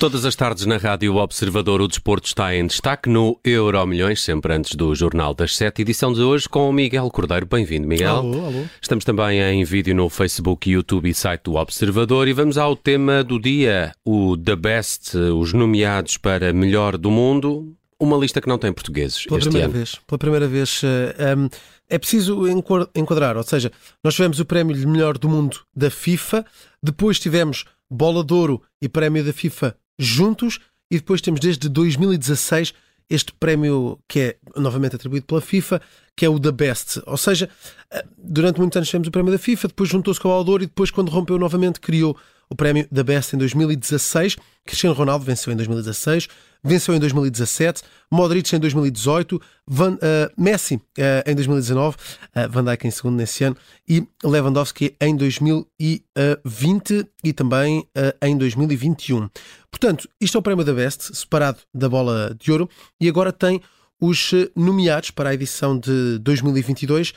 Todas as tardes na Rádio Observador o desporto está em destaque no Euro Milhões, sempre antes do Jornal das Sete, edição de hoje com o Miguel Cordeiro. Bem-vindo, Miguel. Alô, alô. Estamos também em vídeo no Facebook, YouTube e site do Observador e vamos ao tema do dia, o The Best, os nomeados para melhor do mundo. Uma lista que não tem portugueses Pela este primeira ano. vez, pela primeira vez eh, um, é preciso enquadrar, ou seja, nós tivemos o prémio de melhor do mundo da FIFA, depois tivemos Bola de Ouro e prémio da FIFA juntos, e depois temos desde 2016 este prémio que é novamente atribuído pela FIFA, que é o The Best. Ou seja, eh, durante muitos anos tivemos o prémio da FIFA, depois juntou-se com o Ouro e depois, quando rompeu novamente, criou o prémio The Best em 2016. Cristiano Ronaldo venceu em 2016, venceu em 2017, Modric em 2018, Van- eh, Messi eh, em 2019, eh, Van Dijk em segundo nesse ano e Lewandowski em 2020 e também em 2021. Portanto, isto é o prémio da Best, separado da bola de ouro, e agora tem os nomeados para a edição de 2022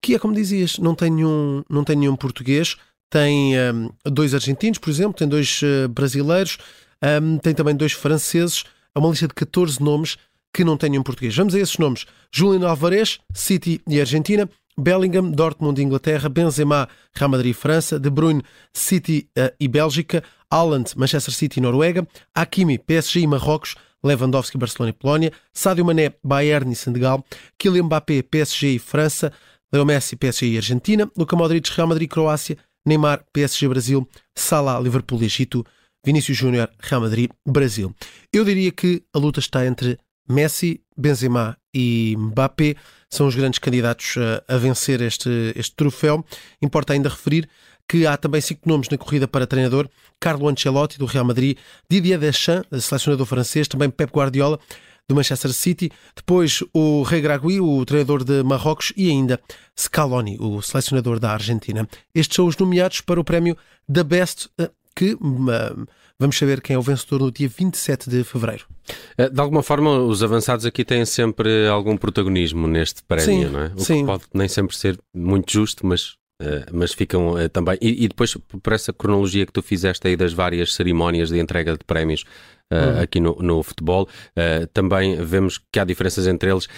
que é como dizias, não tem nenhum, não tem nenhum português, tem hum, dois argentinos, por exemplo, tem dois eh, brasileiros, hum, tem também dois franceses, é uma lista de 14 nomes que não tem nenhum português. Vamos a esses nomes: Julian Alvarez, City e Argentina, Bellingham, Dortmund e Inglaterra, Benzema, Real Madrid e França, De Bruyne, City eh, e Bélgica, Haaland, Manchester City e Noruega, Hakimi, PSG e Marrocos, Lewandowski, Barcelona e Polónia, Sadio Mané, Bayern e Senegal, Kylian Mbappé, PSG e França, Leo Messi, PSG e Argentina, Luka Modric, Real Madrid e Croácia, Neymar, PSG Brasil, Salah, Liverpool Egito, Vinícius Júnior, Real Madrid, Brasil. Eu diria que a luta está entre Messi, Benzema e Mbappé. São os grandes candidatos eh, a vencer este, este troféu. Importa ainda referir que há também cinco nomes na corrida para treinador: Carlo Ancelotti, do Real Madrid, Didier Deschamps, selecionador francês, também Pep Guardiola, do Manchester City, depois o Regragui, o treinador de Marrocos, e ainda Scaloni, o selecionador da Argentina. Estes são os nomeados para o prémio da Best, eh, que vamos saber quem é o vencedor no dia 27 de fevereiro. Eh, De alguma forma, os avançados aqui têm sempre algum protagonismo neste prémio, Sim, não é? O sim. que pode nem sempre ser muito justo, mas, eh, mas ficam eh, também. E, e depois, por essa cronologia que tu fizeste aí das várias cerimónias de entrega de prémios Uhum. aqui no, no futebol, também vemos que há diferenças entre eles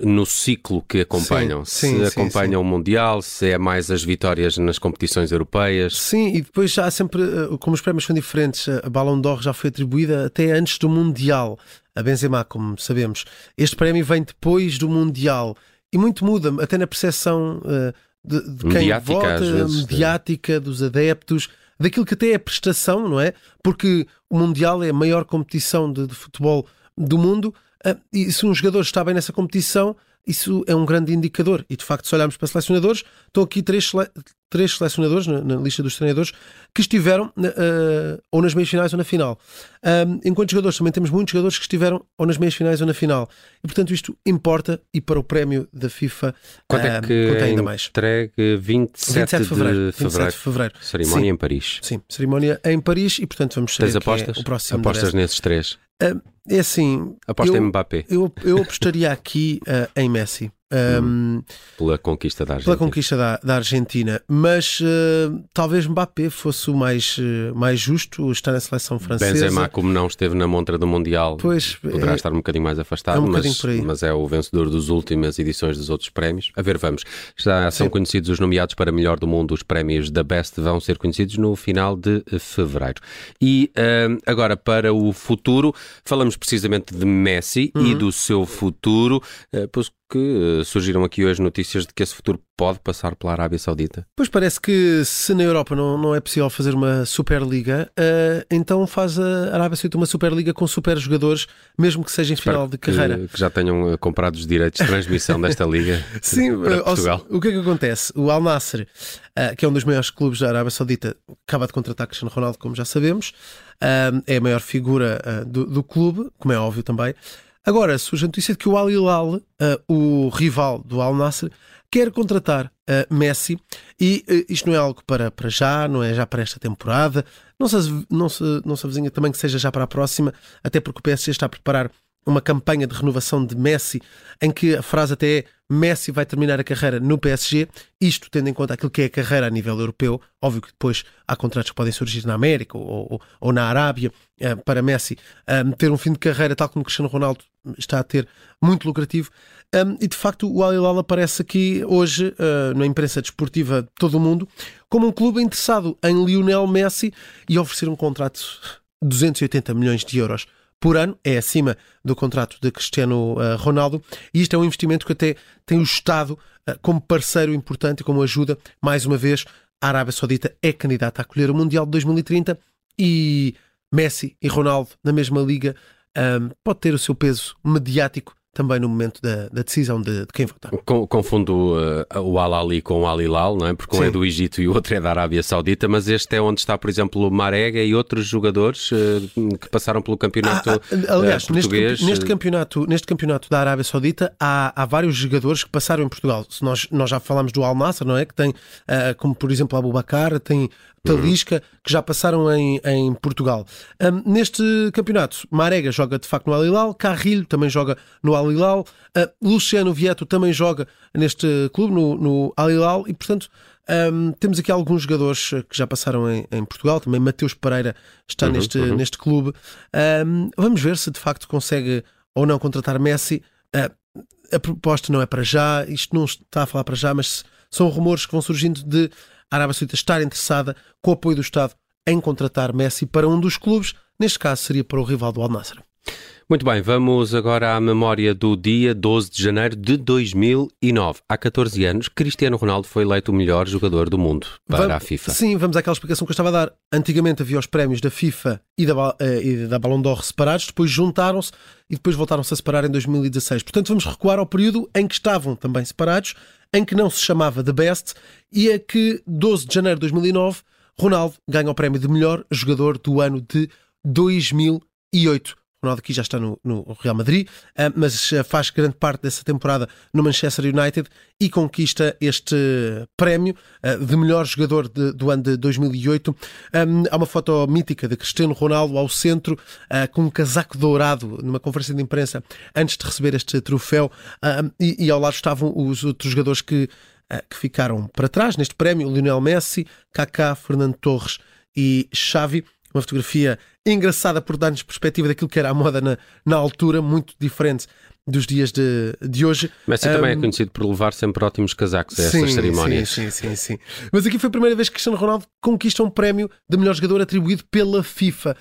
no ciclo que acompanham. Sim, se sim, sim, acompanham o Mundial, se é mais as vitórias nas competições europeias. Sim, e depois já há sempre, como os prémios são diferentes, a Ballon d'Or já foi atribuída até antes do Mundial. A Benzema, como sabemos. Este prémio vem depois do Mundial. E muito muda, até na percepção eh, de, de quem Mediática, vota, vezes, mediática, dos adeptos, daquilo que até é prestação, não é? Porque o Mundial é a maior competição de, de futebol do mundo eh, e se um jogador está bem nessa competição, isso é um grande indicador. E de facto, se olharmos para selecionadores, estão aqui três, sele- três selecionadores na, na lista dos treinadores que estiveram na- eh, ou nas meias finais ou na final. Ahm, enquanto jogadores, também temos muitos jogadores que estiveram ou nas meias finais ou na final. E portanto, isto importa e para o prémio da FIFA Quando é que conta é ainda mais. entregue 27, 27 de fevereiro. de fevereiro. 27 de fevereiro. Cerimónia Sim. em Paris. Sim, cerimónia em Paris e portanto vamos saber Tens quem apostas? é o próximo. Apostas nesses três. É assim, Aposta eu, em Mbappé eu, eu apostaria aqui ah, em Messi. Ahm, pela conquista da Argentina. pela conquista da, da Argentina, mas eh, talvez Mbappé fosse o mais, eh, mais justo estar na seleção francesa. Benzema, como não esteve na montra do Mundial, Pois, poderá é- estar um bocadinho mais afastado, é um mas, mas é o vencedor das últimas edições dos outros prémios. A ver, vamos. Já são Sim. conhecidos os nomeados para melhor do mundo. Os prémios da Best vão ser conhecidos no final de fevereiro. E eh, agora, para o futuro, falamos precisamente de Messi Uhum. e do seu futuro, pois que eh, surgiram aqui hoje notícias de que esse futuro pode passar pela Arábia Saudita. Pois parece que se na Europa não, não é possível fazer uma Superliga, eh, então faz a Arábia Saudita uma Superliga com super jogadores, mesmo que seja em final de carreira. que já tenham eh, comprado os direitos de transmissão desta liga Sim, para Portugal. o que é que acontece? O Al Nasser, eh, que é um dos maiores clubes da Arábia Saudita, acaba de contratar Cristiano Ronaldo, como já sabemos, eh, é a maior figura do, do clube, como é óbvio também. Agora surge a notícia de que o Al Hilal, eh, o rival do Al Nasser, quer contratar eh, Messi e eh, isto não é algo para, para já, não é já para esta temporada, não se, não, se, não se avizinha também que seja já para a próxima, até porque o PSG está a preparar uma campanha de renovação de Messi em que a frase até é Messi vai terminar a carreira no PSG, isto tendo em conta aquilo que é a carreira a nível europeu. Óbvio que depois há contratos que podem surgir na América ou, ou, ou na Arábia uh, para Messi um, ter um fim de carreira tal como Cristiano Ronaldo está a ter, muito lucrativo. Um, e de facto o Al Hilal aparece aqui hoje uh, na imprensa desportiva de todo o mundo como um clube interessado em Lionel Messi e oferecer um contrato de 280 milhões de euros por ano, é acima do contrato de Cristiano uh, Ronaldo, e isto é um investimento que até tem o Estado uh, como parceiro importante e como ajuda. Mais uma vez, a Arábia Saudita é candidata a acolher o Mundial de 2030 e Messi e Ronaldo na mesma liga um, pode ter o seu peso mediático também no momento da, da decisão de, de, quem votar. Confundo uh, o Al-Ali com o Al-Hilal, não é? Porque um Sim. é do Egito e o outro é da Arábia Saudita, mas este é onde está, por exemplo, o Marega e outros jogadores uh, que passaram pelo campeonato ah, ah, aliás, uh, português. Neste, neste, campeonato, neste campeonato da Arábia Saudita há, há vários jogadores que passaram em Portugal. Nós, nós já falamos do Al-Nassr, não é? Que tem, como por exemplo, Abu Bakar, tem Talisca, que já passaram em, em Portugal. Um, neste campeonato, Marega joga de facto no Al-Hilal, Carrilho também joga no Al-Hilal, uh, Luciano Vieto também joga neste clube, no, no Al-Hilal, e portanto um, temos aqui alguns jogadores que já passaram em, em Portugal, também Mateus Pereira está uhum, neste, uhum. neste clube. Um, vamos ver se de facto consegue ou não contratar Messi. Uh, a proposta não é para já, isto não está a falar para já, mas são rumores que vão surgindo de a Arábia Saudita estar interessada, com o apoio do Estado, em contratar Messi para um dos clubes, neste caso seria para o rival do Al Nassr. Muito bem, vamos agora à memória do dia 12 de janeiro de 2009. Há 14 anos, Cristiano Ronaldo foi eleito o melhor jogador do mundo para vamos, a FIFA. Sim, vamos àquela explicação que eu estava a dar. Antigamente havia os prémios da FIFA e da, eh, e da Ballon d'Or separados, depois juntaram-se e depois voltaram-se a separar em 2016. Portanto, vamos recuar ao período em que estavam também separados, em que não se chamava The Best e é que 12 de janeiro de 2009 Ronaldo ganha o prémio de melhor jogador do ano de 2008. Ronaldo aqui já está no, no Real Madrid, uh, mas uh, faz grande parte dessa temporada no Manchester United e conquista este prémio uh, de melhor jogador de, do ano de 2008. Um, há uma foto mítica de Cristiano Ronaldo ao centro, com um casaco dourado, numa conferência de imprensa, antes de receber este troféu, e, e, ao lado estavam os outros jogadores que, que ficaram para trás neste prémio: Lionel Messi, Kaká, Fernando Torres e Xavi uma fotografia engraçada por dar-nos perspectiva daquilo que era a moda na, na altura, muito diferente dos dias de, de hoje. Messi um, também é conhecido por levar sempre ótimos casacos a sim, estas cerimónias. Sim, sim, sim, sim. Mas aqui foi a primeira vez que Cristiano Ronaldo conquista um prémio de melhor jogador atribuído pela FIFA.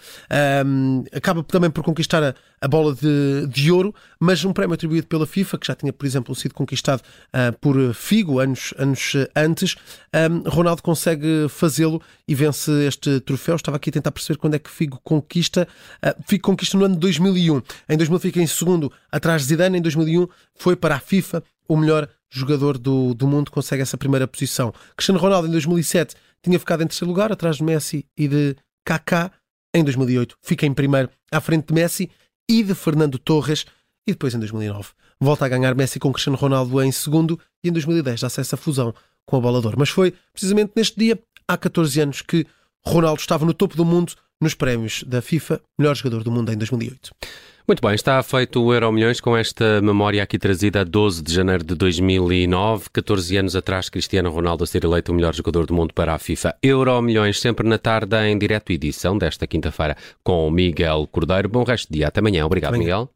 Um, acaba também por conquistar a, a bola de, de, ouro, mas um prémio atribuído pela FIFA, que já tinha, por exemplo, sido conquistado uh, por Figo anos, anos antes. Um, Ronaldo consegue fazê-lo e vence este troféu. Estava aqui a tentar perceber quando é que Figo conquista. Uh, conquista no ano de 2001. Em 2000 fica em segundo atrás de Zidane em 2001 foi para a FIFA o melhor jogador do, do mundo, consegue essa primeira posição. Cristiano Ronaldo em 2007 tinha ficado em terceiro lugar, atrás de Messi e de Kaká. Em 2008 fica em primeiro, à frente de Messi e de Fernando Torres. E depois em 2009 volta a ganhar Messi com Cristiano Ronaldo em segundo e em 2010 já essa fusão com a Bolador. Mas foi precisamente neste dia, há 14 anos, que Ronaldo estava no topo do mundo nos prémios da FIFA, melhor jogador do mundo em 2008. Muito bem, está feito o Euro Milhões com esta memória aqui trazida a 12 de janeiro de 2009, 14 anos atrás, Cristiano Ronaldo a ser eleito o melhor jogador do mundo para a FIFA. Euro Milhões sempre na tarde em direto edição desta quinta-feira com Miguel Cordeiro. Bom resto de dia, até amanhã. Obrigado, amanhã. Miguel.